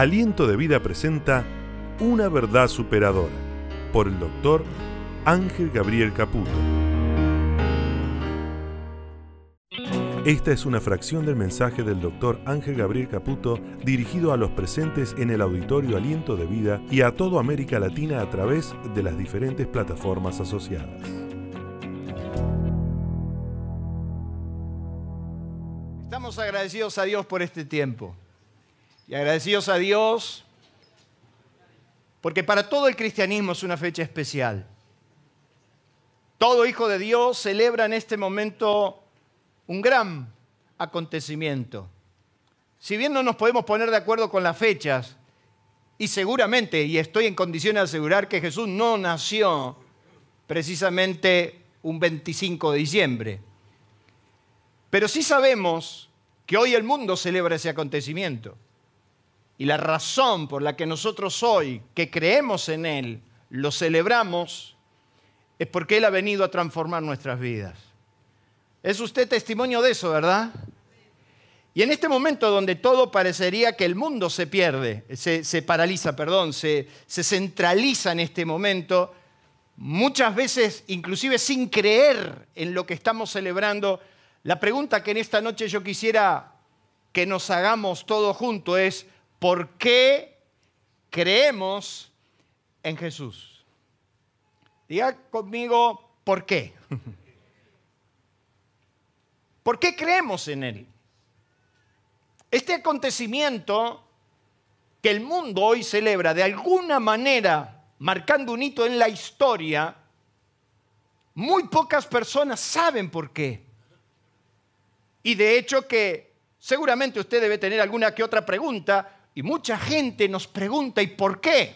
Aliento de Vida presenta Una verdad superadora por el doctor Ángel Gabriel Caputo. Esta es una fracción del mensaje del doctor Ángel Gabriel Caputo dirigido a los presentes en el auditorio Aliento de Vida y a toda América Latina a través de las diferentes plataformas asociadas. Estamos agradecidos a Dios por este tiempo y agradecidos a Dios porque para todo el cristianismo es una fecha especial. Todo hijo de Dios celebra en este momento un gran acontecimiento. Si bien no nos podemos poner de acuerdo con las fechas, y seguramente, y estoy en condiciones de asegurar que Jesús no nació precisamente un 25 de diciembre, pero sí sabemos que hoy el mundo celebra ese acontecimiento. Y la razón por la que nosotros hoy, que creemos en Él, lo celebramos, es porque Él ha venido a transformar nuestras vidas. Es usted testimonio de eso, ¿verdad? Y en este momento donde todo parecería que el mundo se pierde, se, paraliza, perdón, se, se centraliza en este momento, muchas veces, inclusive sin creer en lo que estamos celebrando, la pregunta que en esta noche yo quisiera que nos hagamos todos juntos es, ¿por qué creemos en Jesús? Diga conmigo, ¿por qué? ¿Por qué creemos en Él? Este acontecimiento que el mundo hoy celebra de alguna manera, marcando un hito en la historia, muy pocas personas saben por qué. Y de hecho que seguramente usted debe tener alguna que otra pregunta y mucha gente nos pregunta, ¿y por qué?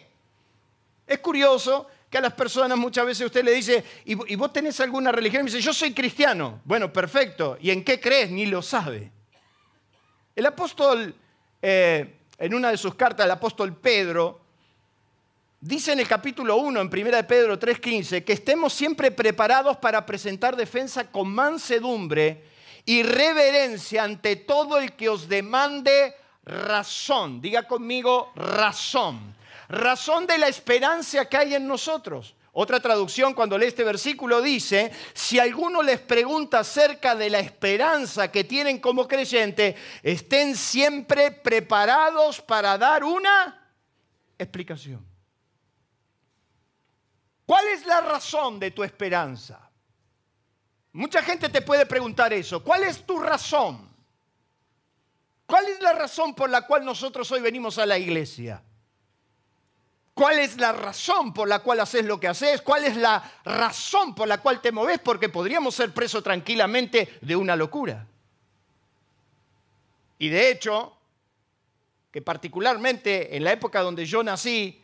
Es curioso que a las personas muchas veces usted le dice, ¿y, vos tenés alguna religión? Y me dice, yo soy cristiano. Bueno, perfecto. ¿Y en qué crees? Ni lo sabe. El apóstol, eh, en una de sus cartas, el apóstol Pedro, dice en el capítulo 1, en 1 de Pedro 3.15, que estemos siempre preparados para presentar defensa con mansedumbre y reverencia ante todo el que os demande razón. Diga conmigo razón. Razón de la esperanza que hay en nosotros. Otra traducción cuando lee este versículo dice, si alguno les pregunta acerca de la esperanza que tienen como creyente, estén siempre preparados para dar una explicación. ¿Cuál es la razón de tu esperanza? Mucha gente te puede preguntar eso. ¿Cuál es tu razón? ¿Cuál es la razón por la cual nosotros hoy venimos a la iglesia? ¿Cuál es la razón por la cual haces lo que haces? ¿Cuál es la razón por la cual te moves? Porque podríamos ser presos tranquilamente de una locura. Y de hecho, que particularmente en la época donde yo nací,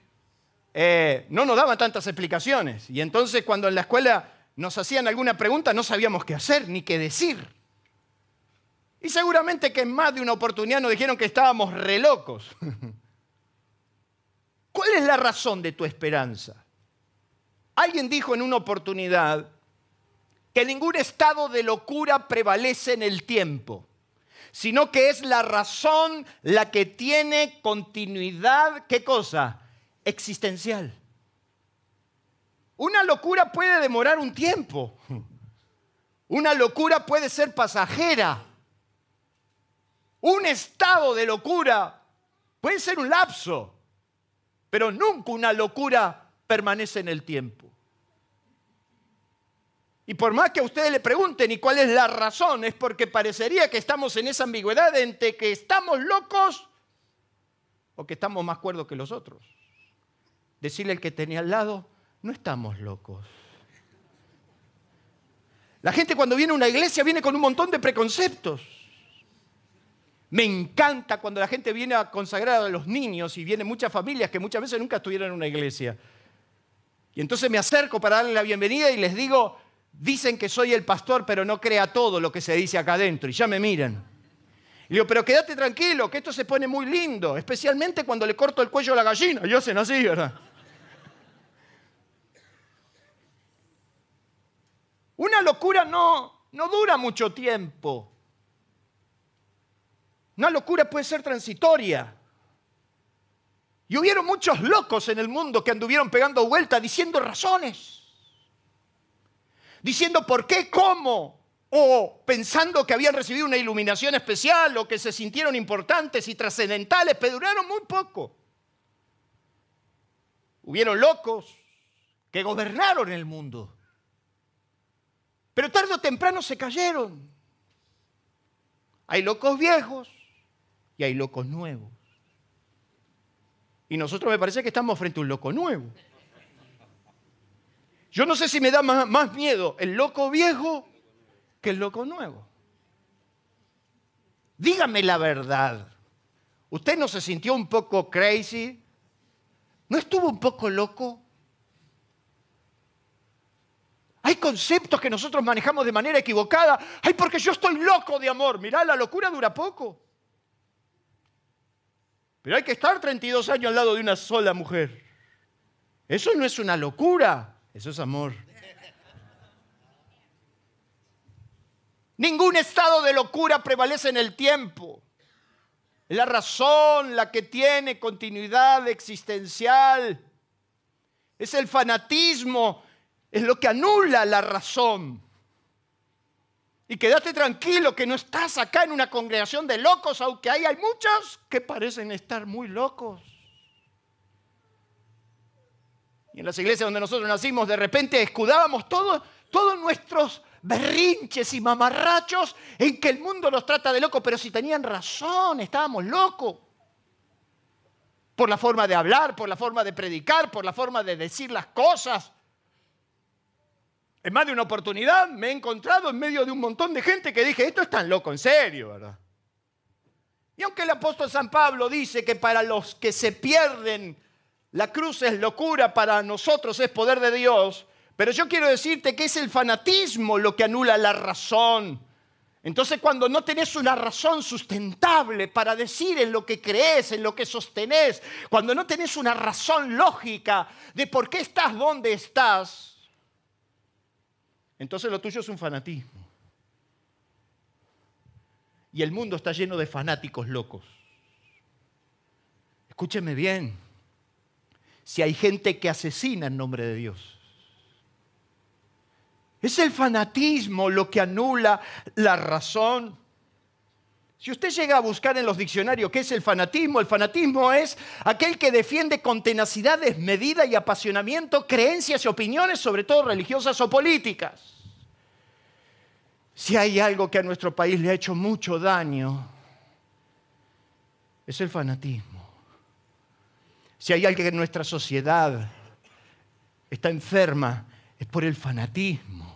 eh, no nos daban tantas explicaciones. Y entonces cuando en la escuela nos hacían alguna pregunta no sabíamos qué hacer ni qué decir. Y seguramente que en más de una oportunidad nos dijeron que estábamos re locos. ¿Cuál es la razón de tu esperanza? Alguien dijo en una oportunidad que ningún estado de locura prevalece en el tiempo, sino que es la razón la que tiene continuidad, ¿qué cosa? Existencial. Una locura puede demorar un tiempo. Una locura puede ser pasajera. Un estado de locura puede ser un lapso, pero nunca una locura permanece en el tiempo. Y por más que a ustedes le pregunten y cuál es la razón, es porque parecería que estamos en esa ambigüedad entre que estamos locos o que estamos más cuerdos que los otros. Decirle al que tenía al lado, no estamos locos. La gente cuando viene a una iglesia viene con un montón de preconceptos. Me encanta cuando la gente viene a consagrar a los niños y vienen muchas familias que muchas veces nunca estuvieron en una iglesia. Y entonces me acerco para darle la bienvenida y les digo, dicen que soy el pastor, pero no crea todo lo que se dice acá adentro. Y ya me miran. Y digo, pero quédate tranquilo, que esto se pone muy lindo, especialmente cuando le corto el cuello a la gallina. Y hacen así, ¿verdad? Una locura no, no dura mucho tiempo. Una locura puede ser transitoria. Y hubieron muchos locos en el mundo que anduvieron pegando vuelta diciendo razones. Diciendo por qué, cómo. O pensando que habían recibido una iluminación especial o que se sintieron importantes y trascendentales, pero duraron muy poco. Hubieron locos que gobernaron el mundo. Pero tarde o temprano se cayeron. Hay locos viejos y hay locos nuevos. Y nosotros me parece que estamos frente a un loco nuevo. Yo no sé si me da más, miedo el loco viejo que el loco nuevo. Dígame la verdad. ¿Usted no se sintió un poco crazy? ¿No estuvo un poco loco? Hay conceptos que nosotros manejamos de manera equivocada. Ay, porque yo estoy loco de amor. Mirá, la locura dura poco. Pero hay que estar 32 años al lado de una sola mujer. Eso no es una locura, eso es amor. Ningún estado de locura prevalece en el tiempo. La razón la que tiene continuidad existencial. Es el fanatismo, es lo que anula la razón. Y quédate tranquilo que no estás acá en una congregación de locos, aunque hay, hay muchos que parecen estar muy locos. Y en las iglesias donde nosotros nacimos, de repente escudábamos todos nuestros berrinches y mamarrachos en que el mundo nos trata de locos, pero si tenían razón, estábamos locos. Por la forma de hablar, por la forma de predicar, por la forma de decir las cosas. En más de una oportunidad me he encontrado en medio de un montón de gente que dije, esto es tan loco, en serio, ¿verdad? Y aunque el apóstol San Pablo dice que para los que se pierden la cruz es locura, para nosotros es poder de Dios, pero yo quiero decirte que es el fanatismo lo que anula la razón. Entonces cuando no tenés una razón sustentable para decir en lo que crees, en lo que sostenés, cuando no tenés una razón lógica de por qué estás donde estás, entonces lo tuyo es un fanatismo. Y el mundo está lleno de fanáticos locos. Escúcheme bien. Si hay gente que asesina en nombre de Dios. Es el fanatismo lo que anula la razón. Si usted llega a buscar en los diccionarios qué es el fanatismo, el fanatismo es aquel que defiende con tenacidad, desmedida y apasionamiento creencias y opiniones, sobre todo religiosas o políticas. Si hay algo que a nuestro país le ha hecho mucho daño, es el fanatismo. Si hay alguien en nuestra sociedad está enferma, es por el fanatismo.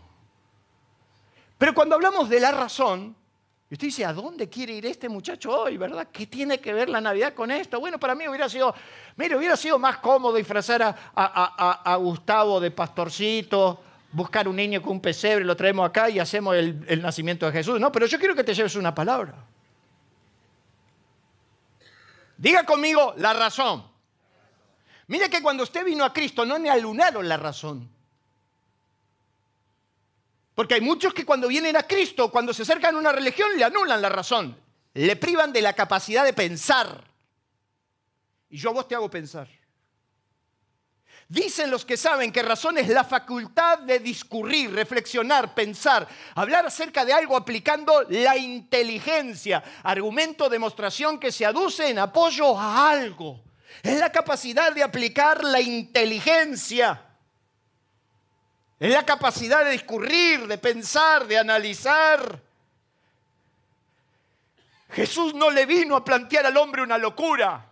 Pero cuando hablamos de la razón, usted dice, ¿a dónde quiere ir este muchacho hoy, verdad? ¿Qué tiene que ver la Navidad con esto? Bueno, para mí hubiera sido, mire, hubiera sido más cómodo disfrazar a, a, Gustavo de pastorcito, buscar un niño con un pesebre, lo traemos acá y hacemos el, el nacimiento de Jesús. No, pero yo quiero que te lleves una palabra. Diga conmigo la razón. Mire que cuando usted vino a Cristo no le alunaron la razón. Porque hay muchos que cuando vienen a Cristo, cuando se acercan a una religión, le anulan la razón. Le privan de la capacidad de pensar. Y yo a vos te hago pensar. Dicen los que saben que razón es la facultad de discurrir, reflexionar, pensar, hablar acerca de algo aplicando la inteligencia, argumento, demostración que se aduce en apoyo a algo. Es la capacidad de aplicar la inteligencia. Es la capacidad de discurrir, de pensar, de analizar. Jesús no le vino a plantear al hombre una locura.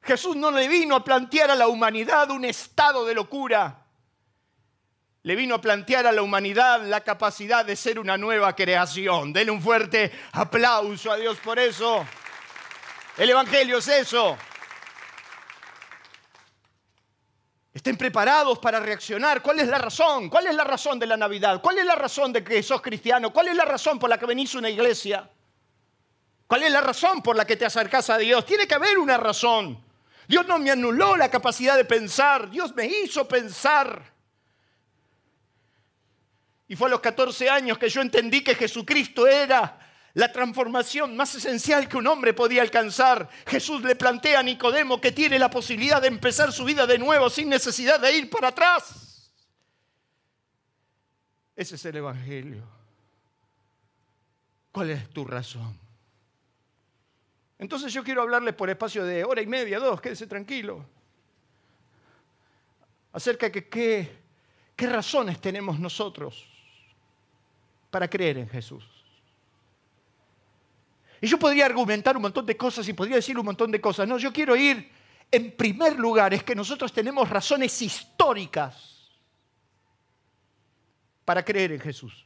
Jesús no le vino a plantear a la humanidad un estado de locura. Le vino a plantear a la humanidad la capacidad de ser una nueva creación. Denle un fuerte aplauso a Dios por eso. El Evangelio es eso. Estén preparados para reaccionar. ¿Cuál es la razón? ¿Cuál es la razón de la Navidad? ¿Cuál es la razón de que sos cristiano? ¿Cuál es la razón por la que venís a una iglesia? ¿Cuál es la razón por la que te acercás a Dios? Tiene que haber una razón. Dios no me anuló la capacidad de pensar, Dios me hizo pensar. Y fue a los 14 años que yo entendí que Jesucristo era la transformación más esencial que un hombre podía alcanzar. Jesús le plantea a Nicodemo que tiene la posibilidad de empezar su vida de nuevo sin necesidad de ir para atrás. Ese es el Evangelio. ¿Cuál es tu razón? Entonces yo quiero hablarles por espacio de hora y media, dos, quédese tranquilo, acerca de qué, qué razones tenemos nosotros para creer en Jesús. Y yo podría argumentar un montón de cosas y podría decir un montón de cosas. No, yo quiero ir, en primer lugar, es que nosotros tenemos razones históricas para creer en Jesús.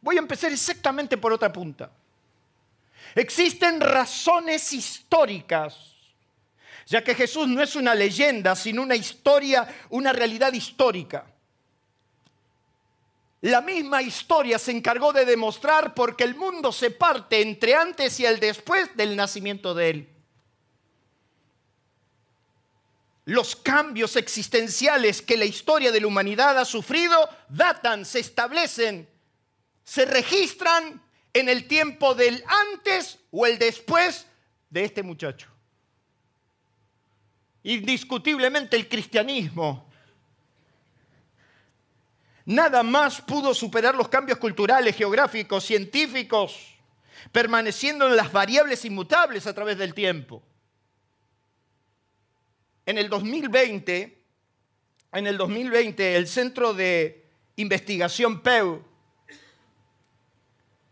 Voy a empezar exactamente por otra punta. Existen razones históricas, ya que Jesús no es una leyenda, sino una historia, una realidad histórica. La misma historia se encargó de demostrar porque el mundo se parte entre antes y el después del nacimiento de Él. Los cambios existenciales que la historia de la humanidad ha sufrido datan, se establecen, se registran en el tiempo del antes o el después de este muchacho. Indiscutiblemente el cristianismo Nada más pudo superar los cambios culturales, geográficos, científicos, permaneciendo en las variables inmutables a través del tiempo. En el 2020, en el 2020 el Centro de Investigación PEU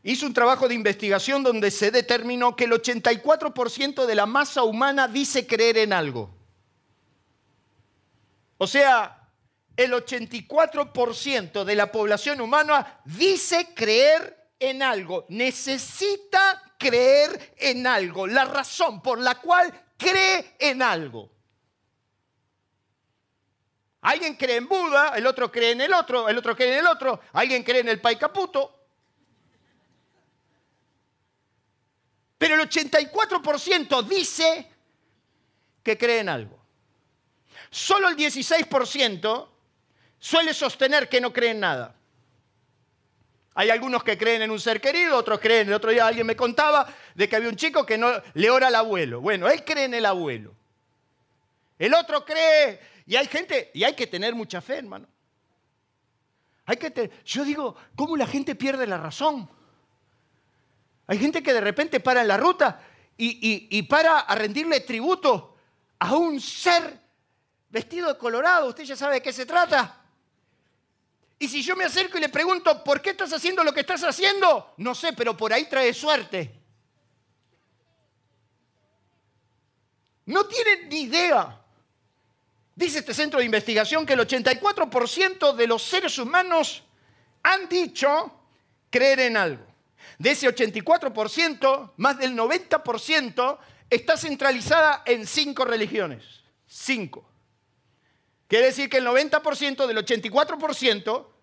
hizo un trabajo de investigación donde se determinó que el 84% de la masa humana dice creer en algo. O sea, el 84% de la población humana dice creer en algo, necesita creer en algo, la razón por la cual cree en algo. Alguien cree en Buda, el otro cree en el otro, el otro cree en el otro, alguien cree en el Pai Caputo. Pero el 84% dice que cree en algo. Solo el 16% suele sostener que no cree en nada. Hay algunos que creen en un ser querido, otros creen. El otro día alguien me contaba de que había un chico que no le ora al abuelo. Bueno, él cree en el abuelo. El otro cree. Y hay gente, y hay que tener mucha fe, hermano. Hay que yo digo, ¿cómo la gente pierde la razón? Hay gente que de repente para en la ruta y, y para a rendirle tributo a un ser vestido de colorado. Usted ya sabe de qué se trata. Y si yo me acerco y le pregunto, ¿por qué estás haciendo lo que estás haciendo? No sé, pero por ahí trae suerte. No tienen ni idea. Dice este centro de investigación que el 84% de los seres humanos han dicho creer en algo. De ese 84%, más del 90% está centralizada en cinco religiones. Cinco. Quiere decir que el 90% del 84%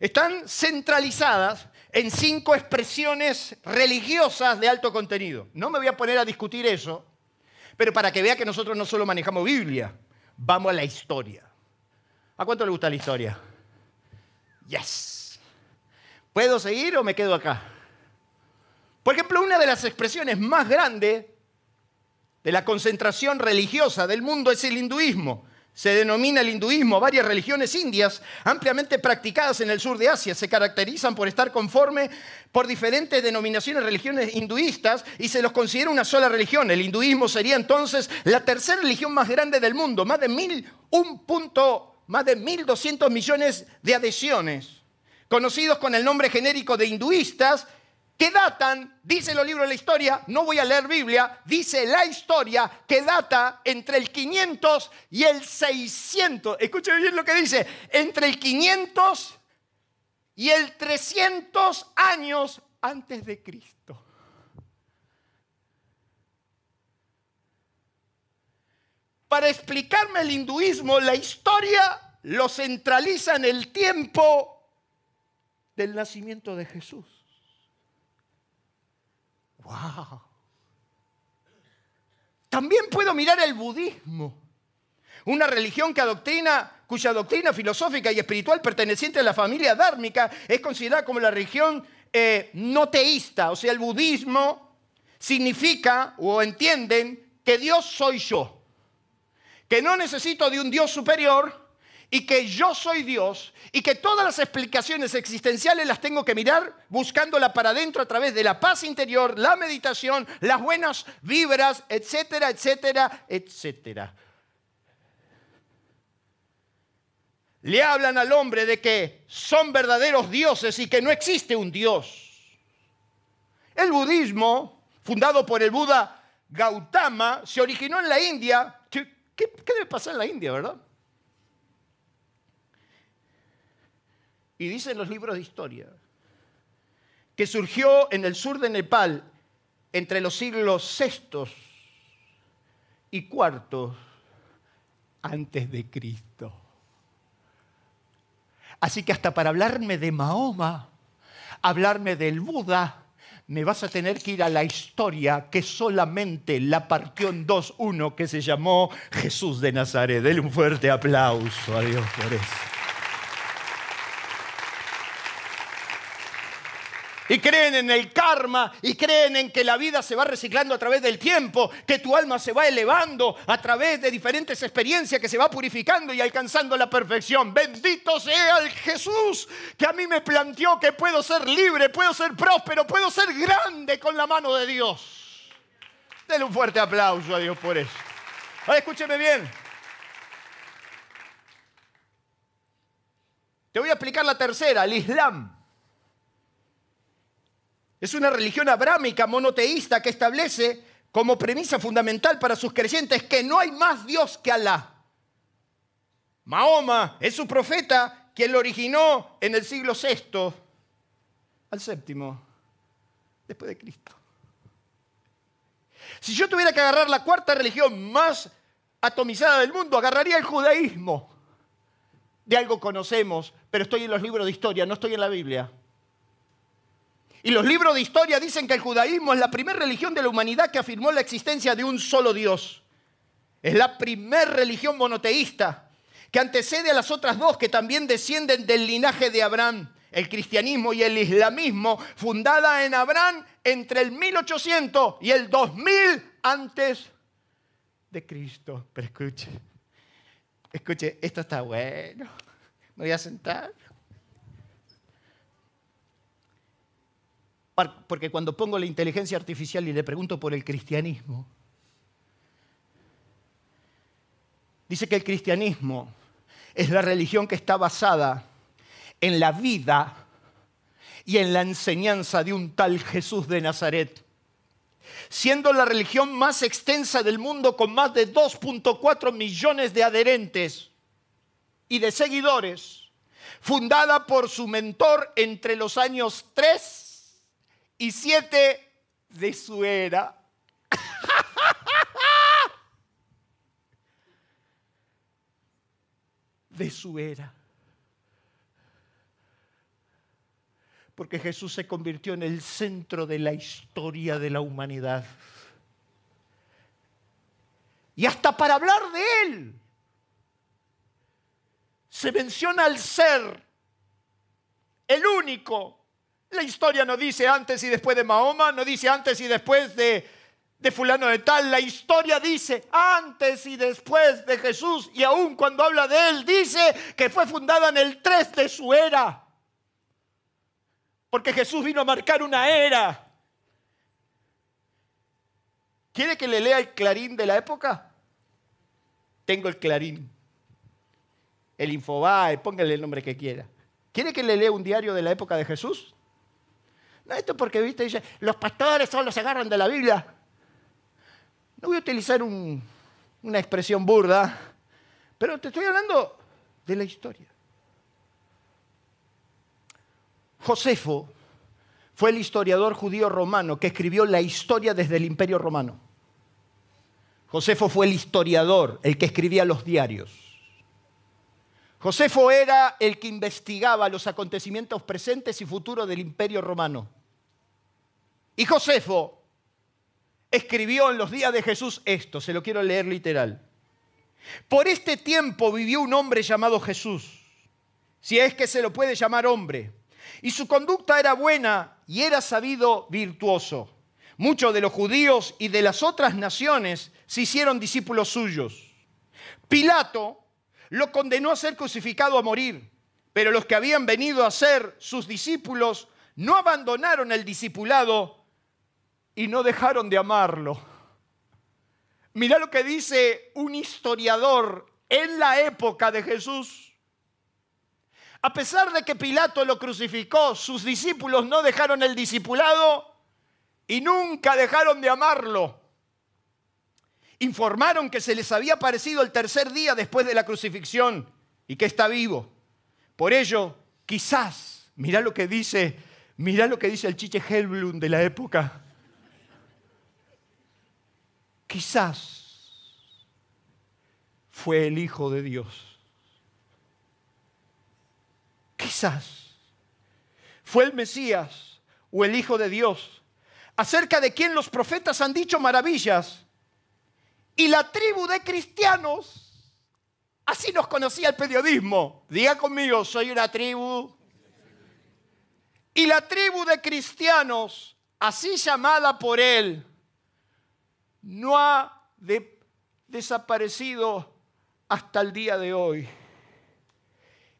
están centralizadas en cinco expresiones religiosas de alto contenido. No me voy a poner a discutir eso, pero para que vea que nosotros no solo manejamos Biblia, vamos a la historia. ¿A cuánto le gusta la historia? Yes. ¿Puedo seguir o me quedo acá? Por ejemplo, una de las expresiones más grandes de la concentración religiosa del mundo es el hinduismo se denomina el hinduismo. Varias religiones indias ampliamente practicadas en el sur de Asia se caracterizan por estar conforme por diferentes denominaciones religiones hinduistas y se los considera una sola religión. El hinduismo sería entonces la tercera religión más grande del mundo, más de mil, un punto, más de 1.200 millones de adhesiones, conocidos con el nombre genérico de hinduistas que datan, dice los libros de la historia, no voy a leer Biblia, dice la historia que data entre el 500 y el 600. Escuchen bien lo que dice, entre el 500 y el 300 años antes de Cristo. Para explicarme el hinduismo, la historia lo centraliza en el tiempo del nacimiento de Jesús. ¡Wow! También puedo mirar el budismo, una religión que adoctrina, cuya doctrina filosófica y espiritual perteneciente a la familia dármica es considerada como la religión eh, no teísta, o sea, el budismo significa o entienden que Dios soy yo, que no necesito de un Dios superior y que yo soy Dios y que todas las explicaciones existenciales las tengo que mirar buscándola para adentro a través de la paz interior, la meditación, las buenas vibras, etcétera, etcétera, etcétera. Le hablan al hombre de que son verdaderos dioses y que no existe un Dios. El budismo, fundado por el Buda Gautama, se originó en la India. ¿Qué, qué debe pasar en la India, verdad? Y dicen los libros de historia que surgió en el sur de Nepal entre los siglos VI y IV antes de Cristo. Así que hasta para hablarme de Mahoma, hablarme del Buda, me vas a tener que ir a la historia que solamente la partió en 2.1 que se llamó Jesús de Nazaret. Denle un fuerte aplauso a Dios por eso. Y creen en el karma y creen en que la vida se va reciclando a través del tiempo, que tu alma se va elevando a través de diferentes experiencias, que se va purificando y alcanzando la perfección. Bendito sea el Jesús que a mí me planteó que puedo ser libre, puedo ser próspero, puedo ser grande con la mano de Dios. Denle un fuerte aplauso a Dios por eso. Ahora escúcheme bien. Te voy a explicar la tercera, el Islam. Es una religión abrámica monoteísta que establece como premisa fundamental para sus creyentes que no hay más Dios que Alá. Mahoma es su profeta quien lo originó en el siglo VI al séptimo después de Cristo. Si yo tuviera que agarrar la cuarta religión más atomizada del mundo, agarraría el judaísmo. De algo conocemos, pero estoy en los libros de historia, no estoy en la Biblia. Y los libros de historia dicen que el judaísmo es la primera religión de la humanidad que afirmó la existencia de un solo Dios. Es la primera religión monoteísta que antecede a las otras dos que también descienden del linaje de Abraham, el cristianismo y el islamismo, fundada en Abraham entre el 1800 y el 2000 antes de Cristo. Pero escuche, escuche, esto está bueno. Me voy a sentar. Porque cuando pongo la inteligencia artificial y le pregunto por el cristianismo, dice que el cristianismo es la religión que está basada en la vida y en la enseñanza de un tal Jesús de Nazaret, siendo la religión más extensa del mundo con más de 2.4 millones de adherentes y de seguidores, fundada por su mentor entre los años 3 y siete de su era. de su era. Porque Jesús se convirtió en el centro de la historia de la humanidad. Y hasta para hablar de Él, se menciona al ser, el único, la historia no dice antes y después de Mahoma, no dice antes y después de, de fulano de tal. La historia dice antes y después de Jesús. Y aún cuando habla de él, dice que fue fundada en el 3 de su era. Porque Jesús vino a marcar una era. ¿Quiere que le lea el clarín de la época? Tengo el clarín. El Infobae, póngale el nombre que quiera. ¿Quiere que le lea un diario de la época de Jesús? Esto porque, viste, dice, los pastores solo se agarran de la Biblia. No voy a utilizar una expresión burda, pero te estoy hablando de la historia. Josefo fue el historiador judío romano que escribió la historia desde el imperio romano. Josefo fue el historiador, el que escribía los diarios. Josefo era el que investigaba los acontecimientos presentes y futuros del imperio romano. Y Josefo escribió en los días de Jesús esto, se lo quiero leer literal. Por este tiempo vivió un hombre llamado Jesús, si es que se lo puede llamar hombre, Y su conducta era buena y era sabido virtuoso. Muchos de los judíos y de las otras naciones se hicieron discípulos suyos. Pilato lo condenó a ser crucificado a morir, pero los que habían venido a ser sus discípulos no abandonaron el discipulado y no dejaron de amarlo. Mira lo que dice un historiador en la época de Jesús. A pesar de que Pilato lo crucificó, sus discípulos no dejaron el discipulado y nunca dejaron de amarlo. Informaron que se les había aparecido el tercer día después de la crucifixión y que está vivo. Por ello, quizás, mira lo que dice, mira lo que dice el Chiche Helblum de la época. Quizás fue el Hijo de Dios. Quizás fue el Mesías o el Hijo de Dios acerca de quien los profetas han dicho maravillas. Y la tribu de cristianos, así nos conocía el periodismo. Diga conmigo, soy una tribu. Y la tribu de cristianos, así llamada por él, no ha desaparecido hasta el día de hoy.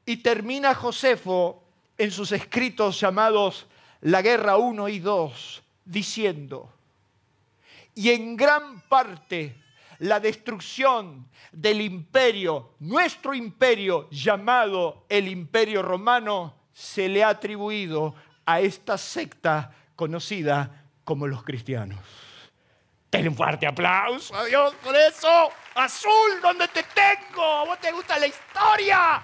Y termina Josefo en sus escritos llamados La Guerra 1 y 2, diciendo, y en gran parte la destrucción del imperio, nuestro imperio llamado el imperio romano, se le ha atribuido a esta secta conocida como los cristianos. Ten un fuerte aplauso a Dios por eso. Azul, donde te tengo. ¿A vos te gusta la historia?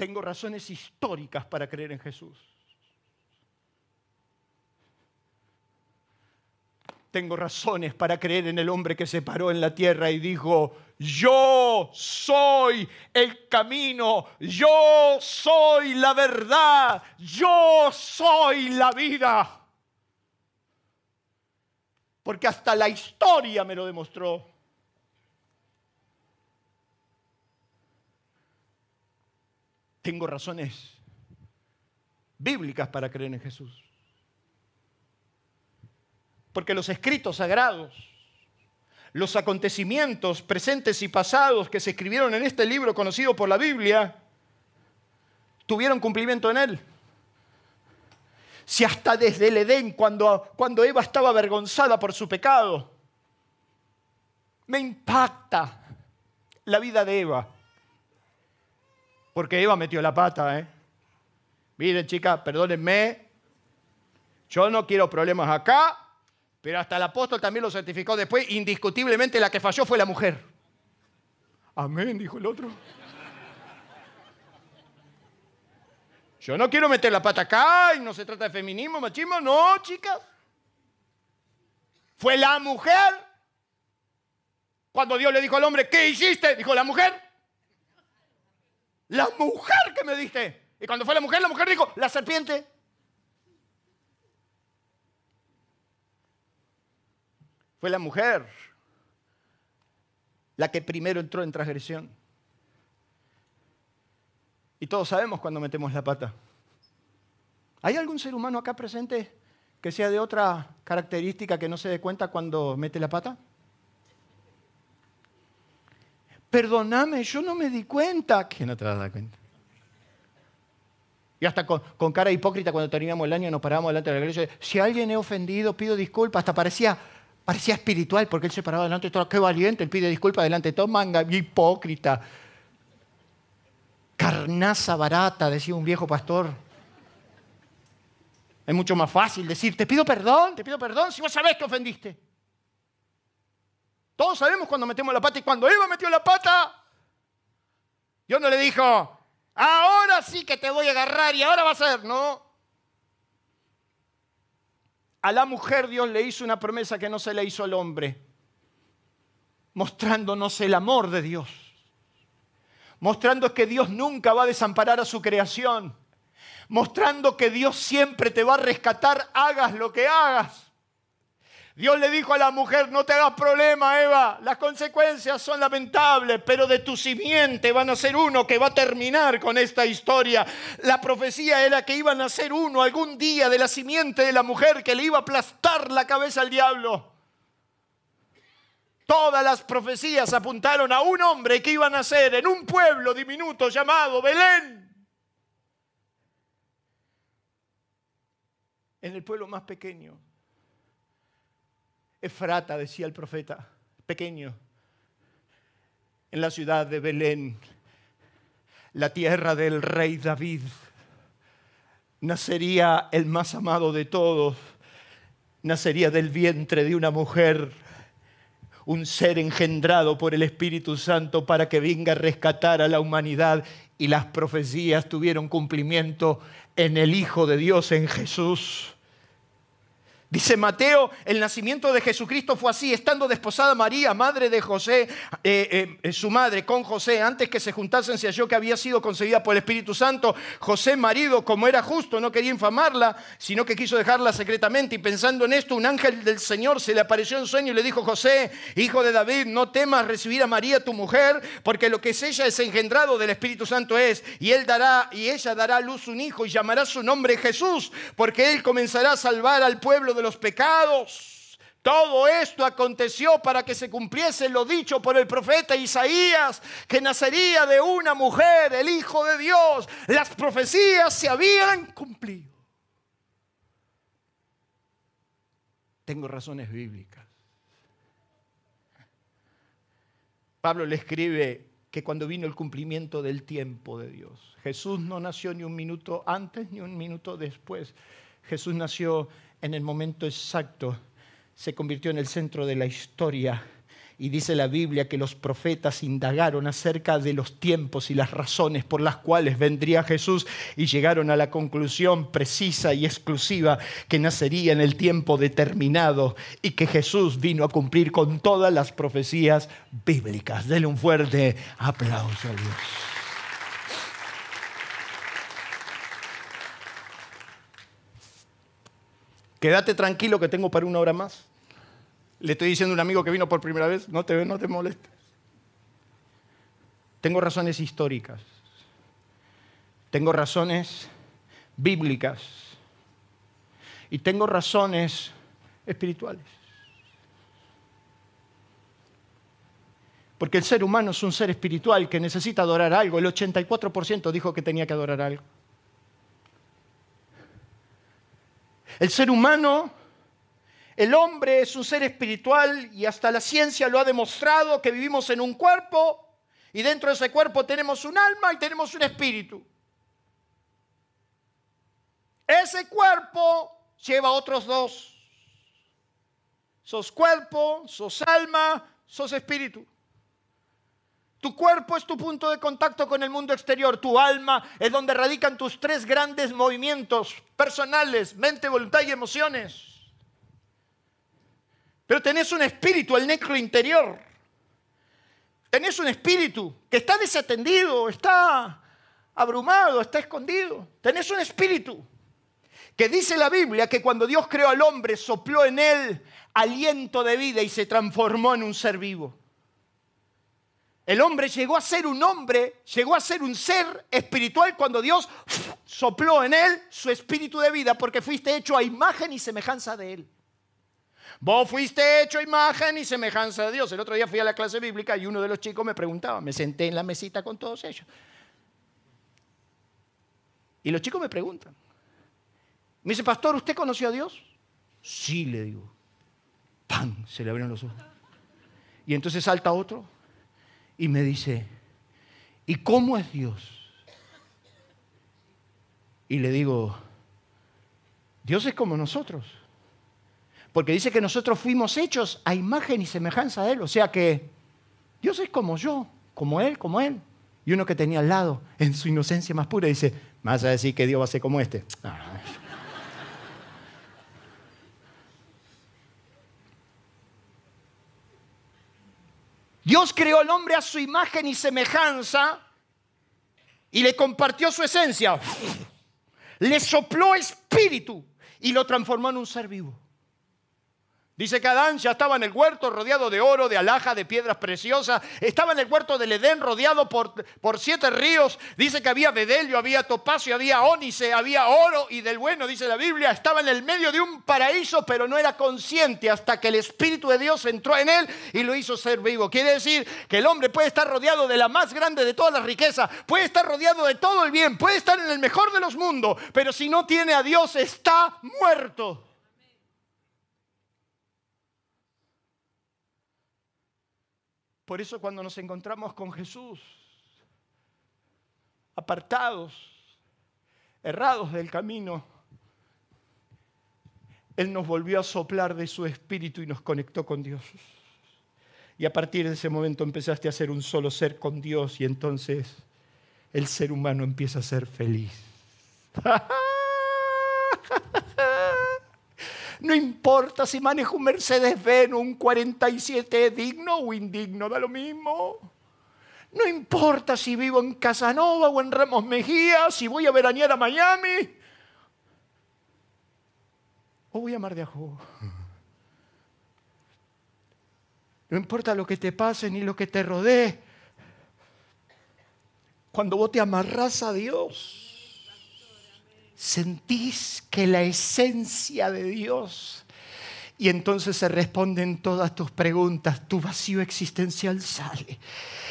tengo razones históricas para creer en Jesús. Tengo razones para creer en el hombre que se paró en la tierra y dijo, yo soy el camino, yo soy la verdad, yo soy la vida. Porque hasta la historia me lo demostró. tengo razones bíblicas para creer en Jesús. Porque los escritos sagrados, los acontecimientos presentes y pasados que se escribieron en este libro conocido por la Biblia, tuvieron cumplimiento en él. Si hasta desde el Edén, cuando, cuando Eva estaba avergonzada por su pecado, me impacta la vida de Eva porque Eva metió la pata, ¿eh? Miren, chicas, perdónenme. Yo no quiero problemas acá, pero hasta el apóstol también lo certificó después. Indiscutiblemente la que falló fue la mujer. Amén, dijo el otro. Yo no quiero meter la pata acá y no se trata de feminismo, machismo, no, chicas. Fue la mujer. Cuando Dios le dijo al hombre, ¿qué hiciste? Dijo la mujer la mujer que me diste. Y cuando fue la mujer, la mujer dijo, la serpiente. Fue la mujer la que primero entró en transgresión. Y todos sabemos cuando metemos la pata. ¿Hay algún ser humano acá presente que sea de otra característica que no se dé cuenta cuando mete la pata? Perdóname, yo no me di cuenta. que no te vas a dar cuenta? Y hasta con, cara hipócrita cuando terminamos el año nos parábamos delante de la iglesia. Si alguien he ofendido, pido disculpas. Hasta parecía, parecía espiritual porque él se paraba delante de todo. Qué valiente, él pide disculpas delante de todo. Manga, hipócrita. Carnaza barata, decía un viejo pastor. Es mucho más fácil decir, te pido perdón, te pido perdón si vos sabés que ofendiste. Todos sabemos cuando metemos la pata y cuando Eva metió la pata, Dios no le dijo, ahora sí que te voy a agarrar y ahora va a ser, no. A la mujer Dios le hizo una promesa que no se le hizo al hombre, mostrándonos el amor de Dios, mostrando que Dios nunca va a desamparar a su creación, mostrando que Dios siempre te va a rescatar, hagas lo que hagas Dios le dijo a la mujer, no te hagas problema, Eva, las consecuencias son lamentables, pero de tu simiente van a ser uno que va a terminar con esta historia. La profecía era que iban a ser uno algún día de la simiente de la mujer que le iba a aplastar la cabeza al diablo. Todas las profecías apuntaron a un hombre que iba a nacer en un pueblo diminuto llamado Belén. En el pueblo más pequeño Efrata, decía el profeta, pequeño, en la ciudad de Belén, la tierra del rey David, nacería el más amado de todos, nacería del vientre de una mujer, un ser engendrado por el Espíritu Santo para que venga a rescatar a la humanidad y las profecías tuvieron cumplimiento en el Hijo de Dios, en Jesús. Dice Mateo, el nacimiento de Jesucristo fue así, estando desposada María, madre de José, eh, eh, su madre con José, antes que se juntasen, se halló que había sido concebida por el Espíritu Santo. José, marido, como era justo, no quería infamarla, sino que quiso dejarla secretamente. Y pensando en esto, un ángel del Señor se le apareció en sueño y le dijo, José, hijo de David, no temas recibir a María, tu mujer, porque lo que es ella es engendrado del Espíritu Santo es, y él dará, y ella dará a luz un hijo y llamará su nombre Jesús, porque él comenzará a salvar al pueblo de los pecados. Todo esto aconteció para que se cumpliese lo dicho por el profeta Isaías, que nacería de una mujer, el Hijo de Dios. Las profecías se habían cumplido. Tengo razones bíblicas. Pablo le escribe que cuando vino el cumplimiento del tiempo de Dios, Jesús no nació ni un minuto antes ni un minuto después. Jesús nació en el momento exacto se convirtió en el centro de la historia. Y dice la Biblia que los profetas indagaron acerca de los tiempos y las razones por las cuales vendría Jesús y llegaron a la conclusión precisa y exclusiva que nacería en el tiempo determinado y que Jesús vino a cumplir con todas las profecías bíblicas. Dele un fuerte aplauso a Dios. Quédate tranquilo que tengo para una hora más. Le estoy diciendo a un amigo que vino por primera vez, no te, no te molestes. Tengo razones históricas. Tengo razones bíblicas. Y tengo razones espirituales. Porque el ser humano es un ser espiritual que necesita adorar algo. El 84% dijo que tenía que adorar algo. El ser humano, el hombre es un ser espiritual y hasta la ciencia lo ha demostrado que vivimos en un cuerpo y dentro de ese cuerpo tenemos un alma y tenemos un espíritu. Ese cuerpo lleva otros dos. Sos cuerpo, sos alma, sos espíritu. Tu cuerpo es tu punto de contacto con el mundo exterior. Tu alma es donde radican tus tres grandes movimientos personales, mente, voluntad y emociones. Pero tenés un espíritu, el necro interior. Tenés un espíritu que está desatendido, está abrumado, está escondido. Tenés un espíritu que dice la Biblia que cuando Dios creó al hombre sopló en él aliento de vida y se transformó en un ser vivo. El hombre llegó a ser un hombre, llegó a ser un ser espiritual cuando Dios sopló en él su espíritu de vida, porque fuiste hecho a imagen y semejanza de él. Vos fuiste hecho a imagen y semejanza de Dios. El otro día fui a la clase bíblica y uno de los chicos me preguntaba, me senté en la mesita con todos ellos. Y los chicos me preguntan, me dice, pastor, ¿usted conoció a Dios? Sí, le digo. ¡Pam! Se le abrieron los ojos. Y entonces salta otro y me dice, ¿y cómo es Dios? Y le digo, Dios es como nosotros. Porque dice que nosotros fuimos hechos a imagen y semejanza de Él. O sea que Dios es como yo, como Él, como Él. Y uno que tenía al lado, en su inocencia más pura, dice, ¿vas a decir que Dios va a ser como este? Dios creó al hombre a su imagen y semejanza y le compartió su esencia. Le sopló espíritu y lo transformó en un ser vivo. Dice que Adán ya estaba en el huerto rodeado de oro, de alhaja, de piedras preciosas. Estaba en el huerto del Edén rodeado por, por siete ríos. Dice que había bedelio, había topacio, había ónice, había oro y del bueno, dice la Biblia. Estaba en el medio de un paraíso, pero no era consciente hasta que el Espíritu de Dios entró en él y lo hizo ser vivo. Quiere decir que el hombre puede estar rodeado de la más grande de todas las riquezas, puede estar rodeado de todo el bien, puede estar en el mejor de los mundos, pero si no tiene a Dios está muerto. Por eso cuando nos encontramos con Jesús, apartados, errados del camino, Él nos volvió a soplar de su espíritu y nos conectó con Dios. Y a partir de ese momento empezaste a ser un solo ser con Dios y entonces el ser humano empieza a ser feliz. No importa si manejo un Mercedes-Benz, un 47 digno o indigno, da lo mismo. No importa si vivo en Casanova o en Ramos Mejía, si voy a veranear a Miami o voy a Mar de Ajó. No importa lo que te pase ni lo que te rodee. Cuando vos te amarras a Dios, sentís que la esencia de Dios y entonces se responden todas tus preguntas, tu vacío existencial sale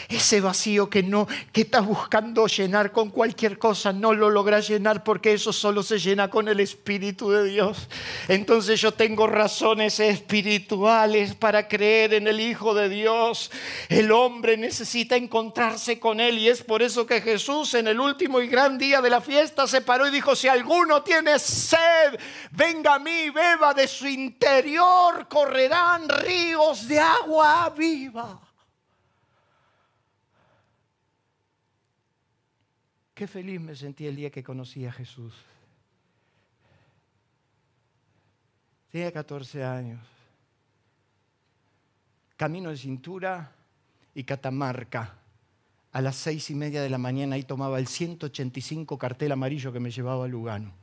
ese vacío que no que estás buscando llenar con cualquier cosa, no lo logras llenar porque eso solo se llena con el espíritu de Dios. Entonces yo tengo razones espirituales para creer en el Hijo de Dios. El hombre necesita encontrarse con él y es por eso que Jesús en el último y gran día de la fiesta se paró y dijo, si alguno tiene sed, venga a mí, beba de su interior, correrán ríos de agua viva. Qué feliz me sentí el día que conocí a Jesús. Tenía 14 años. Camino de cintura y Catamarca. A las seis y media de la mañana ahí tomaba el 185 cartel amarillo que me llevaba a Lugano.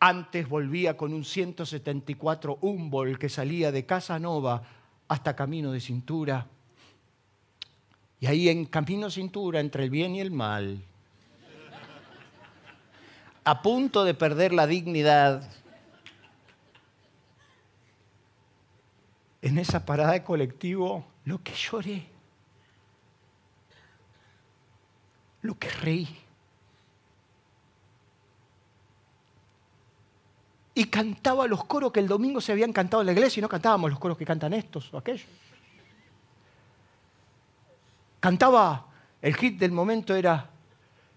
Antes volvía con un 174 Humboldt que salía de Casanova hasta Camino de Cintura y ahí en camino cintura entre el bien y el mal, a punto de perder la dignidad, en esa parada de colectivo, lo que lloré, lo que reí. Y cantaba los coros que el domingo se habían cantado en la iglesia y no cantábamos los coros que cantan estos o aquellos. Cantaba, el hit del momento era,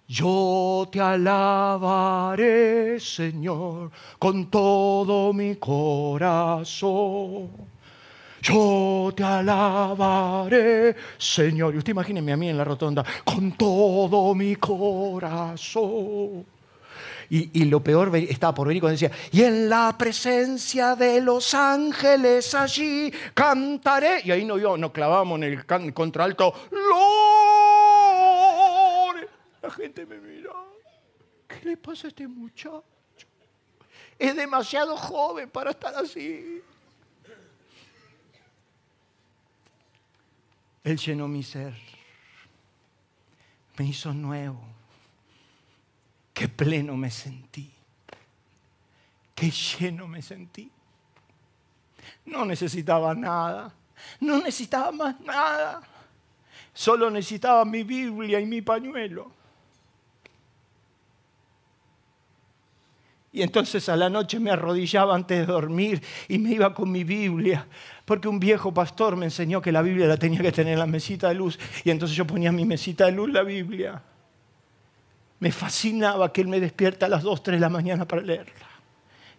yo te alabaré, Señor, con todo mi corazón. Yo te alabaré, Señor. Y usted imagíneme a mí en la rotonda, con todo mi corazón. Y, lo peor estaba por venir cuando decía, y en la presencia de los ángeles allí cantaré. Y ahí no yo, nos clavamos en el contralto, ¡Lore! La gente me mira, ¿qué le pasa a este muchacho? Es demasiado joven para estar así. Él llenó mi ser, me hizo nuevo qué pleno me sentí, qué lleno me sentí. No necesitaba nada, no necesitaba más nada, solo necesitaba mi Biblia y mi pañuelo. Y entonces a la noche me arrodillaba antes de dormir y me iba con mi Biblia, porque un viejo pastor me enseñó que la Biblia la tenía que tener en la mesita de luz, y entonces yo ponía en mi mesita de luz la Biblia. Me fascinaba que Él me despierta a las 2, 3 de la mañana para leerla.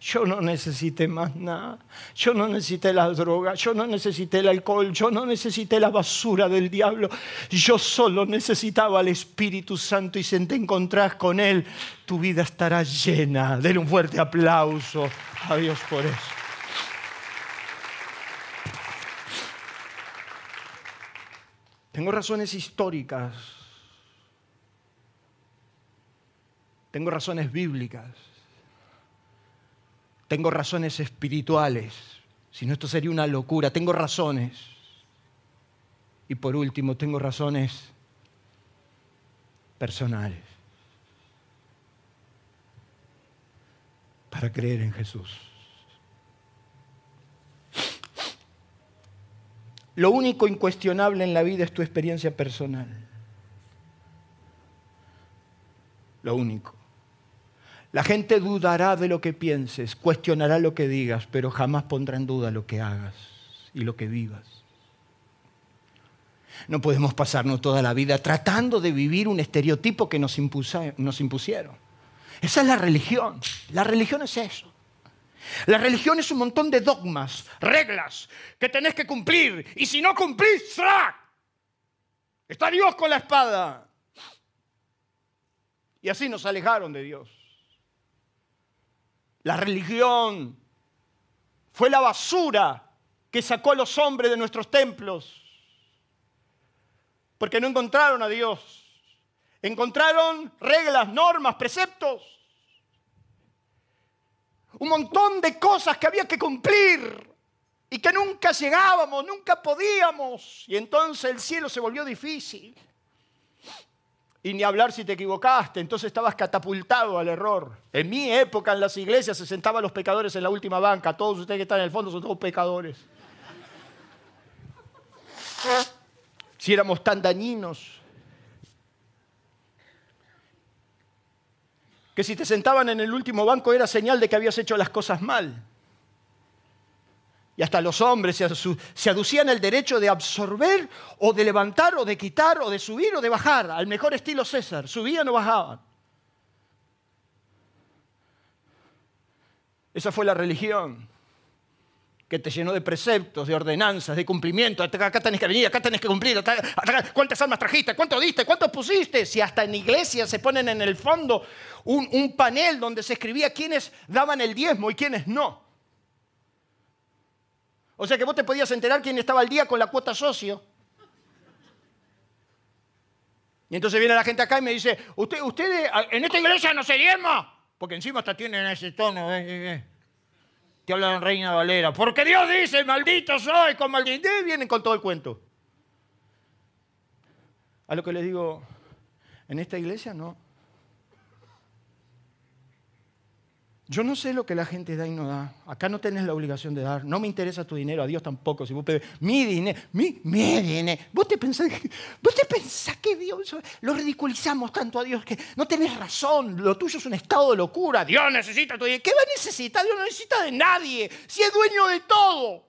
Yo no necesité más nada. Yo no necesité la droga, yo no necesité el alcohol, yo no necesité la basura del diablo. Yo solo necesitaba al Espíritu Santo y si te encontrás con Él, tu vida estará llena. Denle un fuerte aplauso a Dios por eso. Tengo razones históricas Tengo razones bíblicas. Tengo razones espirituales. Si no, esto sería una locura. Tengo razones. Y por último, tengo razones personales para creer en Jesús. Lo único incuestionable en la vida es tu experiencia personal. Lo único. La gente dudará de lo que pienses, cuestionará lo que digas, pero jamás pondrá en duda lo que hagas y lo que vivas. No podemos pasarnos toda la vida tratando de vivir un estereotipo que nos, impusieron. Esa es la religión. La religión es eso. La religión es un montón de dogmas, reglas que tenés que cumplir. Y si no cumplís, ¡frac! Está Dios con la espada. Y así nos alejaron de Dios. La religión fue la basura que sacó a los hombres de nuestros templos. Porque no encontraron a Dios. Encontraron reglas, normas, preceptos un montón de cosas que había que cumplir y que nunca llegábamos, nunca podíamos. Y entonces el cielo se volvió difícil. Y ni hablar si te equivocaste, entonces estabas catapultado al error. En mi época en las iglesias se sentaban los pecadores en la última banca. Todos ustedes que están en el fondo son todos pecadores. Si éramos tan dañinos. que si te sentaban en el último banco era señal de que habías hecho las cosas mal. Y hasta los hombres se aducían el derecho de absorber o de levantar o de quitar o de subir o de bajar, al mejor estilo César. Subían o bajaban. Esa fue la religión que te llenó de preceptos, de ordenanzas, de cumplimiento. Acá tenés que venir, acá tenés que cumplir. ¿Cuántas almas trajiste? ¿Cuánto diste? ¿Cuánto pusiste? Si hasta en iglesias se ponen en el fondo un, un panel donde se escribía quiénes daban el diezmo y quiénes no. O sea que vos te podías enterar quién estaba al día con la cuota socio. Y entonces viene la gente acá y me dice, ¿Usted, ustedes en esta iglesia no se diezma? Porque encima hasta tienen ese tono. ¿eh? eh, eh te hablan Reina Valera. Porque Dios dice, maldito soy, con maldito. vienen con todo el cuento. A lo que les digo, en esta iglesia no. Yo no sé lo que la gente da y no da. Acá no tenés la obligación de dar. No me interesa tu dinero, a Dios tampoco. Si vos pedís mi dinero, mi, mi dinero. ¿Vos te, pensás, vos te pensás que Dios lo ridiculizamos tanto a Dios que no tenés razón. Lo tuyo es un estado de locura. Dios necesita tu dinero. ¿Qué va a necesitar? Dios no necesita de nadie. Si es dueño de todo.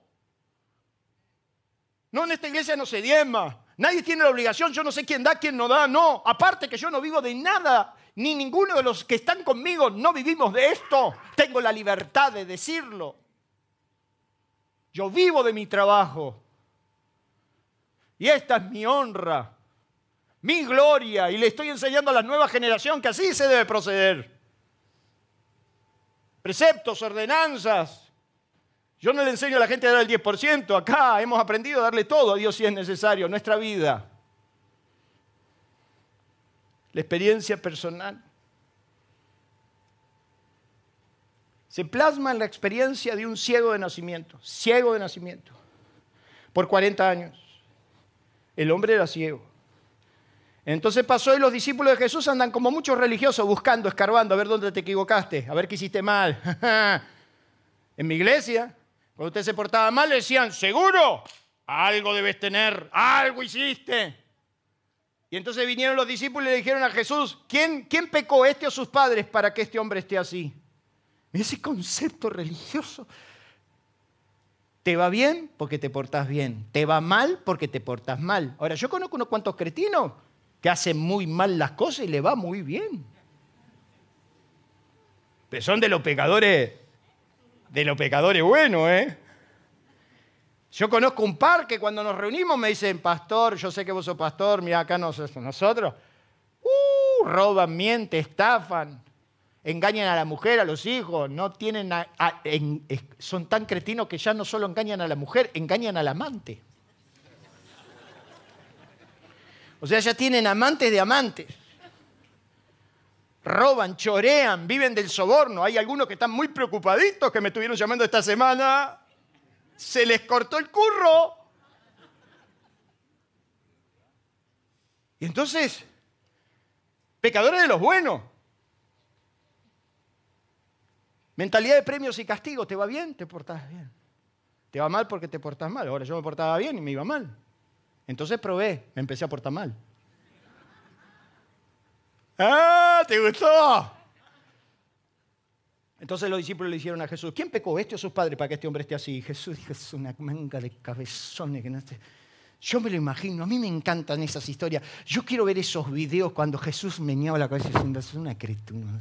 No, en esta iglesia no se diezma. Nadie tiene la obligación. Yo no sé quién da, quién no da. No. Aparte que yo no vivo de nada ni ninguno de los que están conmigo no vivimos de esto. Tengo la libertad de decirlo. Yo vivo de mi trabajo. Y esta es mi honra, mi gloria. Y le estoy enseñando a la nueva generación que así se debe proceder. Preceptos, ordenanzas. Yo no le enseño a la gente a dar el 10%. Acá hemos aprendido a darle todo a Dios si es necesario, nuestra vida la experiencia personal. Se plasma en la experiencia de un ciego de nacimiento, ciego de nacimiento, por 40 años. El hombre era ciego. Entonces pasó y los discípulos de Jesús andan como muchos religiosos buscando, escarbando, a ver dónde te equivocaste, a ver qué hiciste mal. en mi iglesia, cuando usted se portaba mal, le decían, seguro, algo debes tener, algo hiciste. Y entonces vinieron los discípulos y le dijeron a Jesús, ¿quién, quién pecó este o sus padres para que este hombre esté así? Ese concepto religioso. Te va bien porque te portas bien. Te va mal porque te portas mal. Ahora, yo conozco unos cuantos cretinos que hacen muy mal las cosas y le va muy bien. Pero son de los pecadores, de los pecadores buenos, ¿eh? Yo conozco un par que cuando nos reunimos me dicen, pastor, yo sé que vos sos pastor, mira acá nosotros. Uh, roban, mienten, estafan, engañan a la mujer, a los hijos, no tienen son tan cretinos que ya no solo engañan a la mujer, engañan al amante. O sea, ya tienen amantes de amantes. roban, chorean, viven del soborno. Hay algunos que están muy preocupaditos que me estuvieron llamando esta semana. Se les cortó el curro. Y entonces, pecadores de los buenos. Mentalidad de premios y castigos. ¿Te va bien? Te portas bien. Te va mal porque te portas mal. Ahora yo me portaba bien y me iba mal. Entonces probé, me empecé a portar mal. ¡Ah! ¿Te gustó? Entonces los discípulos le dijeron a Jesús, ¿quién pecó, este o sus padres, para que este hombre esté así? Jesús dijo, es una manga de cabezones que no. Yo me lo imagino, a mí me encantan esas historias. Yo quiero ver esos videos cuando Jesús meñaba la cabeza diciendo, es una criatura.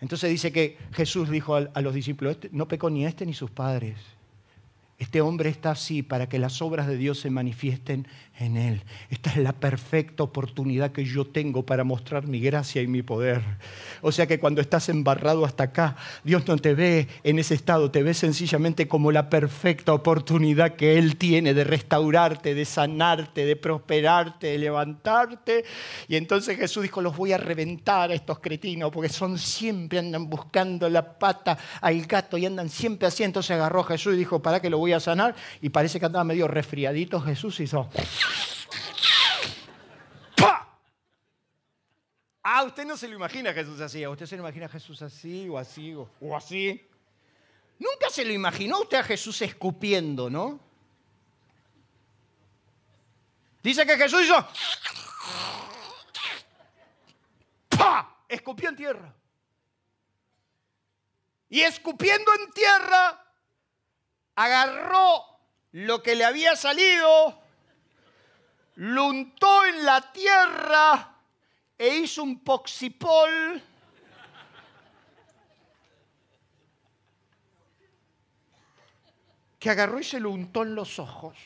Entonces dice que Jesús dijo a los discípulos, este no pecó ni este ni sus padres. Este hombre está así para que las obras de Dios se manifiesten en él. Esta es la perfecta oportunidad que yo tengo para mostrar mi gracia y mi poder. O sea que cuando estás embarrado hasta acá, Dios no te ve en ese estado, te ve sencillamente como la perfecta oportunidad que Él tiene de restaurarte, de sanarte, de prosperarte, de levantarte. Y entonces Jesús dijo, los voy a reventar a estos cretinos porque son siempre, andan buscando la pata al gato y andan siempre así. Entonces agarró a Jesús y dijo, para que lo voy a sanar. Y parece que andaba medio resfriadito Jesús y hizo... Ah, usted no se lo imagina a Jesús así. usted se lo imagina a Jesús así o así o, así. Nunca se lo imaginó usted a Jesús escupiendo, ¿no? Dice que Jesús hizo... ¡Pa! Escupió en tierra. Y escupiendo en tierra, agarró lo que le había salido, lo untó en la tierra e hizo un poxipol. que agarró y se lo untó en los ojos.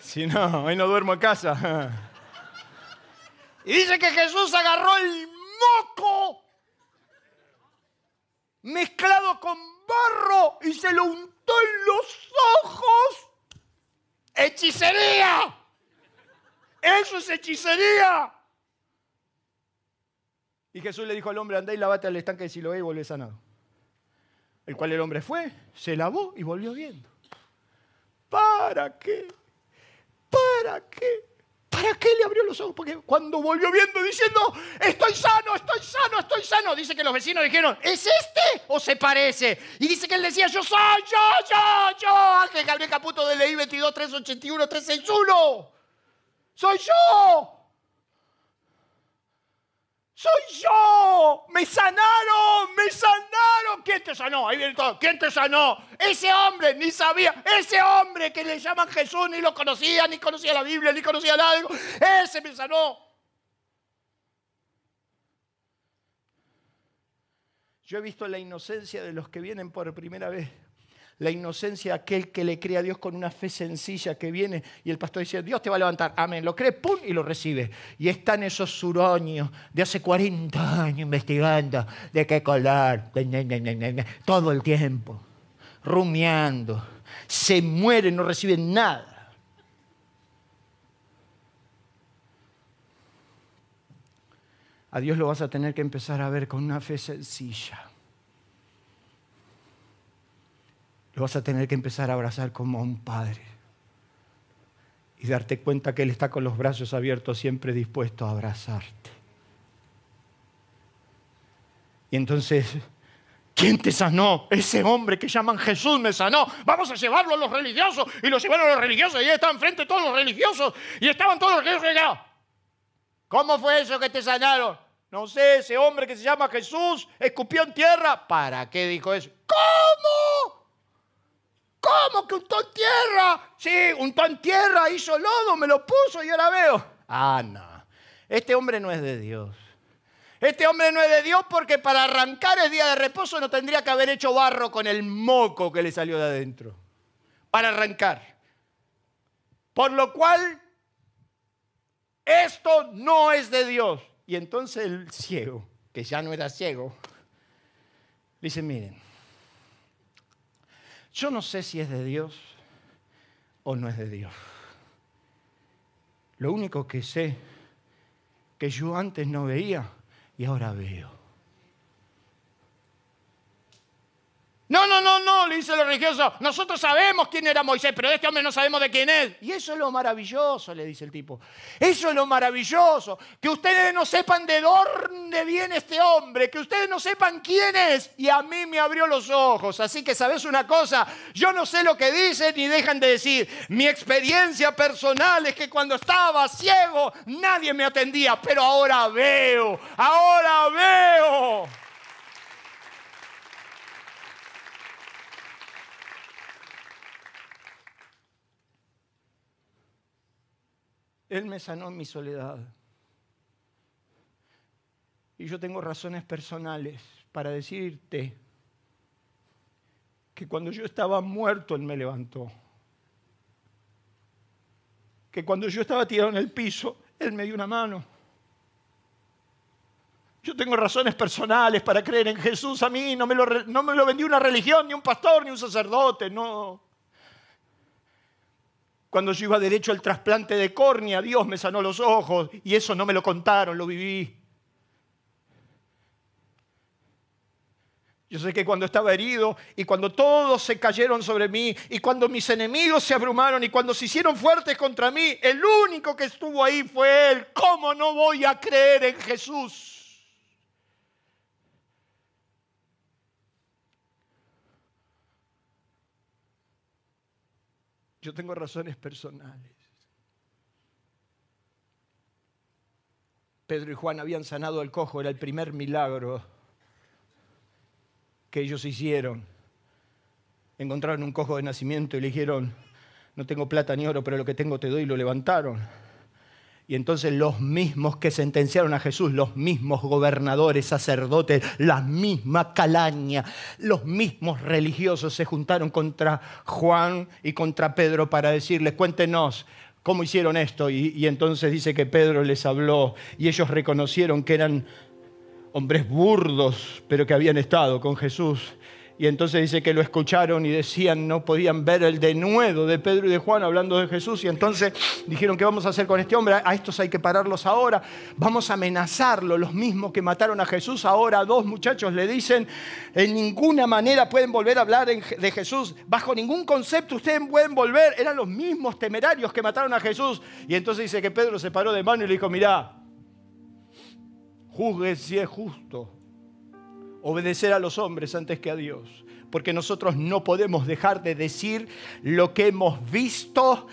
Si no, hoy no duermo en casa. Y dice que Jesús agarró el moco mezclado con barro y se lo untó en los ojos. ¡Hechicería! Eso es hechicería. Y Jesús le dijo al hombre, andá y lavate al estanque de Siloé y volvé sanado. El cual el hombre fue, se lavó y volvió viendo. ¿Para qué? ¿Para qué? ¿Para qué le abrió los ojos? Porque cuando volvió viendo diciendo, estoy sano, estoy sano, estoy sano, dice que los vecinos dijeron, ¿es este o se parece? Y dice que él decía, yo soy, yo, yo, yo, Ángel Gabriel Caputo de Ley 22, 381, 361. Soy yo. Soy yo. Me sanaron, me sanaron. ¿Quién te sanó? Ahí viene todo. ¿Quién te sanó? Ese hombre, ni sabía. Ese hombre que le llaman Jesús, ni lo conocía, ni conocía la Biblia, ni conocía nada. Ese me sanó. Yo he visto la inocencia de los que vienen por primera vez la inocencia de aquel que le cree a Dios con una fe sencilla que viene y el pastor dice, Dios te va a levantar, amén, lo cree, pum, y lo recibe. Y están esos suroños de hace 40 años investigando de qué color, todo el tiempo, rumiando, se mueren, no reciben nada. A Dios lo vas a tener que empezar a ver con una fe sencilla. Lo vas a tener que empezar a abrazar como a un padre. Y darte cuenta que Él está con los brazos abiertos, siempre dispuesto a abrazarte. Y entonces, ¿quién te sanó? Ese hombre que llaman Jesús me sanó. Vamos a llevarlo a los religiosos. Y lo llevaron a los religiosos. Y estaban frente todos los religiosos. Y estaban todos los religiosos allá. ¿Cómo fue eso que te sanaron? No sé, ese hombre que se llama Jesús escupió en tierra. ¿Para qué dijo eso? ¿Cómo? ¿Cómo que untó en tierra? Sí, untó en tierra, hizo lodo, me lo puso y ahora veo. Ah, no. Este hombre no es de Dios. Este hombre no es de Dios porque para arrancar el día de reposo no tendría que haber hecho barro con el moco que le salió de adentro. Para arrancar. Por lo cual, esto no es de Dios. Y entonces el ciego, que ya no era ciego, dice, miren, yo no sé si es de Dios o no es de Dios. Lo único que sé que yo antes no veía y ahora veo. No, no, no, no, le dice el religioso. Nosotros sabemos quién era Moisés, pero este hombre no sabemos de quién es. Y eso es lo maravilloso, le dice el tipo. Eso es lo maravilloso. Que ustedes no sepan de dónde viene este hombre, que ustedes no sepan quién es. Y a mí me abrió los ojos. Así que, ¿sabes una cosa? Yo no sé lo que dicen ni dejan de decir. Mi experiencia personal es que cuando estaba ciego nadie me atendía, pero ahora veo, ahora veo. Él me sanó mi soledad. Y yo tengo razones personales para decirte que cuando yo estaba muerto, Él me levantó. Que cuando yo estaba tirado en el piso, Él me dio una mano. Yo tengo razones personales para creer en Jesús. A mí no me lo, no me lo vendió una religión, ni un pastor, ni un sacerdote. No. Cuando yo iba derecho al trasplante de córnea, Dios me sanó los ojos y eso no me lo contaron, lo viví. Yo sé que cuando estaba herido y cuando todos se cayeron sobre mí y cuando mis enemigos se abrumaron y cuando se hicieron fuertes contra mí, el único que estuvo ahí fue Él. ¿Cómo no voy a creer en Jesús? Yo tengo razones personales. Pedro y Juan habían sanado al cojo, era el primer milagro que ellos hicieron. Encontraron un cojo de nacimiento y le dijeron, no tengo plata ni oro, pero lo que tengo te doy y lo levantaron. Y entonces los mismos que sentenciaron a Jesús, los mismos gobernadores, sacerdotes, la misma calaña, los mismos religiosos se juntaron contra Juan y contra Pedro para decirles, cuéntenos cómo hicieron esto. Y, y entonces dice que Pedro les habló y ellos reconocieron que eran hombres burdos, pero que habían estado con Jesús y entonces dice que lo escucharon y decían, no podían ver el denuedo de Pedro y de Juan hablando de Jesús. Y entonces dijeron, ¿qué vamos a hacer con este hombre? A estos hay que pararlos ahora. Vamos a amenazarlo. Los mismos que mataron a Jesús, ahora dos muchachos le dicen, en ninguna manera pueden volver a hablar de Jesús. Bajo ningún concepto ustedes pueden volver. Eran los mismos temerarios que mataron a Jesús. Y entonces dice que Pedro se paró de mano y le dijo, mirá, juzgue si es justo obedecer a los hombres antes que a Dios. Porque nosotros no podemos dejar de decir lo que hemos visto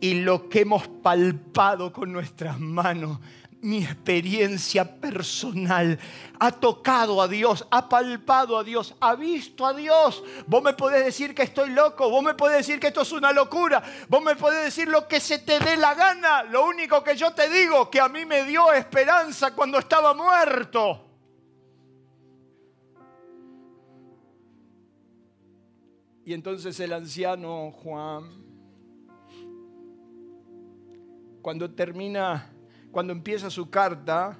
y lo que hemos palpado con nuestras manos. Mi experiencia personal ha tocado a Dios, ha palpado a Dios, ha visto a Dios. Vos me podés decir que estoy loco, vos me podés decir que esto es una locura, vos me podés decir lo que se te dé la gana. Lo único que yo te digo, que a mí me dio esperanza cuando estaba muerto. Y entonces el anciano Juan, cuando termina, cuando empieza su carta,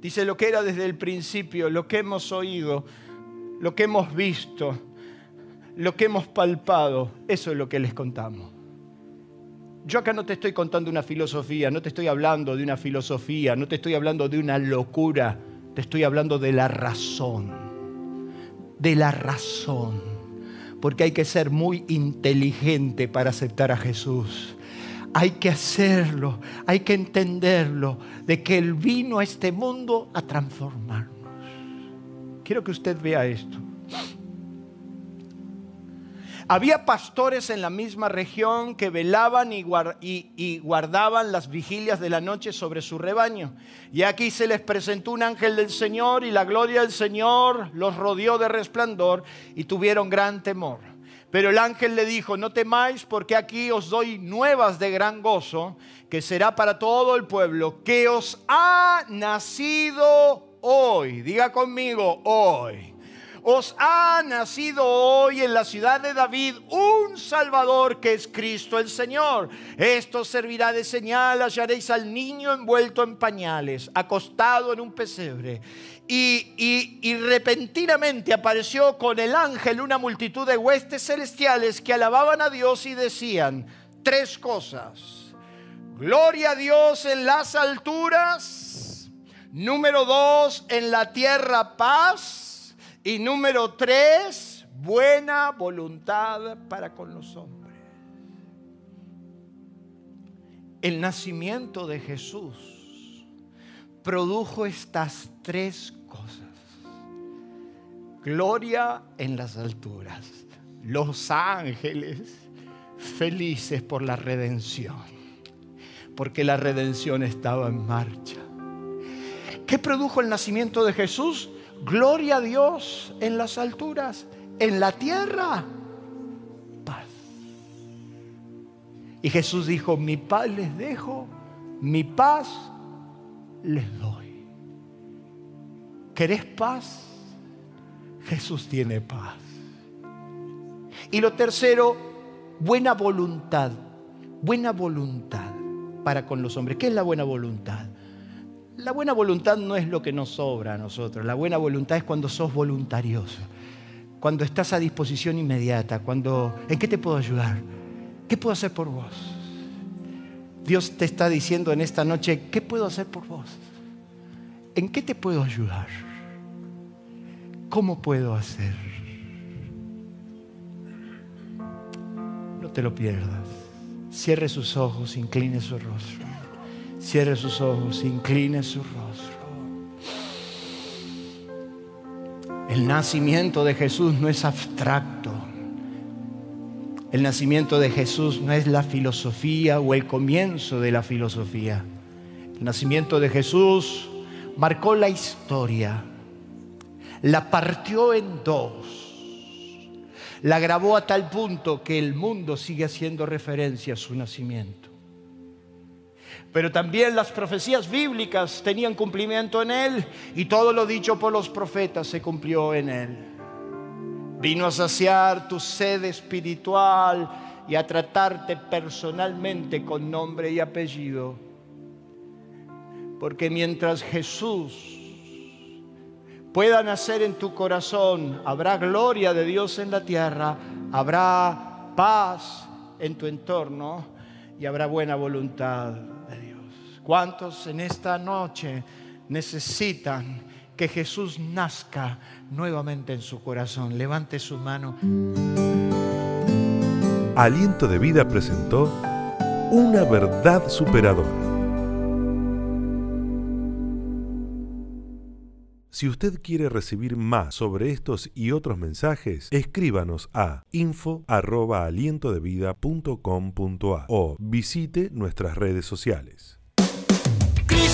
dice lo que era desde el principio, lo que hemos oído, lo que hemos visto, lo que hemos palpado, eso es lo que les contamos. Yo acá no te estoy contando una filosofía, no te estoy hablando de una filosofía, no te estoy hablando de una locura, te estoy hablando de la razón, de la razón porque hay que ser muy inteligente para aceptar a Jesús. Hay que hacerlo, hay que entenderlo, de que Él vino a este mundo a transformarnos. Quiero que usted vea esto. Había pastores en la misma región que velaban y, guardaban las vigilias de la noche sobre su rebaño. Y aquí se les presentó un ángel del Señor y la gloria del Señor los rodeó de resplandor y tuvieron gran temor. Pero el ángel le dijo, no temáis porque aquí os doy nuevas de gran gozo, que será para todo el pueblo, que os ha nacido hoy. Diga conmigo, hoy os ha nacido hoy en la ciudad de David un Salvador que es Cristo el Señor. Esto servirá de señal, hallaréis al niño envuelto en pañales, acostado en un pesebre. Y, y, repentinamente apareció con el ángel una multitud de huestes celestiales que alababan a Dios y decían tres cosas. Gloria a Dios en las alturas. Número dos, en la tierra paz. Y número tres, buena voluntad para con los hombres. El nacimiento de Jesús produjo estas tres cosas. Gloria en las alturas. Los ángeles felices por la redención. Porque la redención estaba en marcha. ¿Qué produjo el nacimiento de Jesús? Gloria a Dios en las alturas, en la tierra, paz. Y Jesús dijo, mi paz les dejo, mi paz les doy. ¿Querés paz? Jesús tiene paz. Y lo tercero, buena voluntad. Buena voluntad para con los hombres. ¿Qué es la buena voluntad? La buena voluntad no es lo que nos sobra a nosotros. La buena voluntad es cuando sos voluntarioso, cuando estás a disposición inmediata, cuando ¿en qué te puedo ayudar? ¿Qué puedo hacer por vos? Dios te está diciendo en esta noche, ¿qué puedo hacer por vos? ¿En qué te puedo ayudar? ¿Cómo puedo hacer? No te lo pierdas. Cierre sus ojos, incline su rostro. Cierre sus ojos, incline su rostro. El nacimiento de Jesús no es abstracto. El nacimiento de Jesús no es la filosofía o el comienzo de la filosofía. El nacimiento de Jesús marcó la historia, la partió en dos la grabó a tal punto que el mundo sigue haciendo referencia a su nacimiento. Pero también las profecías bíblicas tenían cumplimiento en él y todo lo dicho por los profetas se cumplió en él. Vino a saciar tu sed espiritual y a tratarte personalmente con nombre y apellido. Porque mientras Jesús pueda nacer en tu corazón, habrá gloria de Dios en la tierra, habrá paz en tu entorno y habrá buena voluntad. ¿Cuántos en esta noche necesitan que Jesús nazca nuevamente en su corazón? Levante su mano. Aliento de Vida presentó una verdad superadora. Si usted quiere recibir más sobre estos y otros mensajes, escríbanos a info@alientodevida.com.a o visite nuestras redes sociales.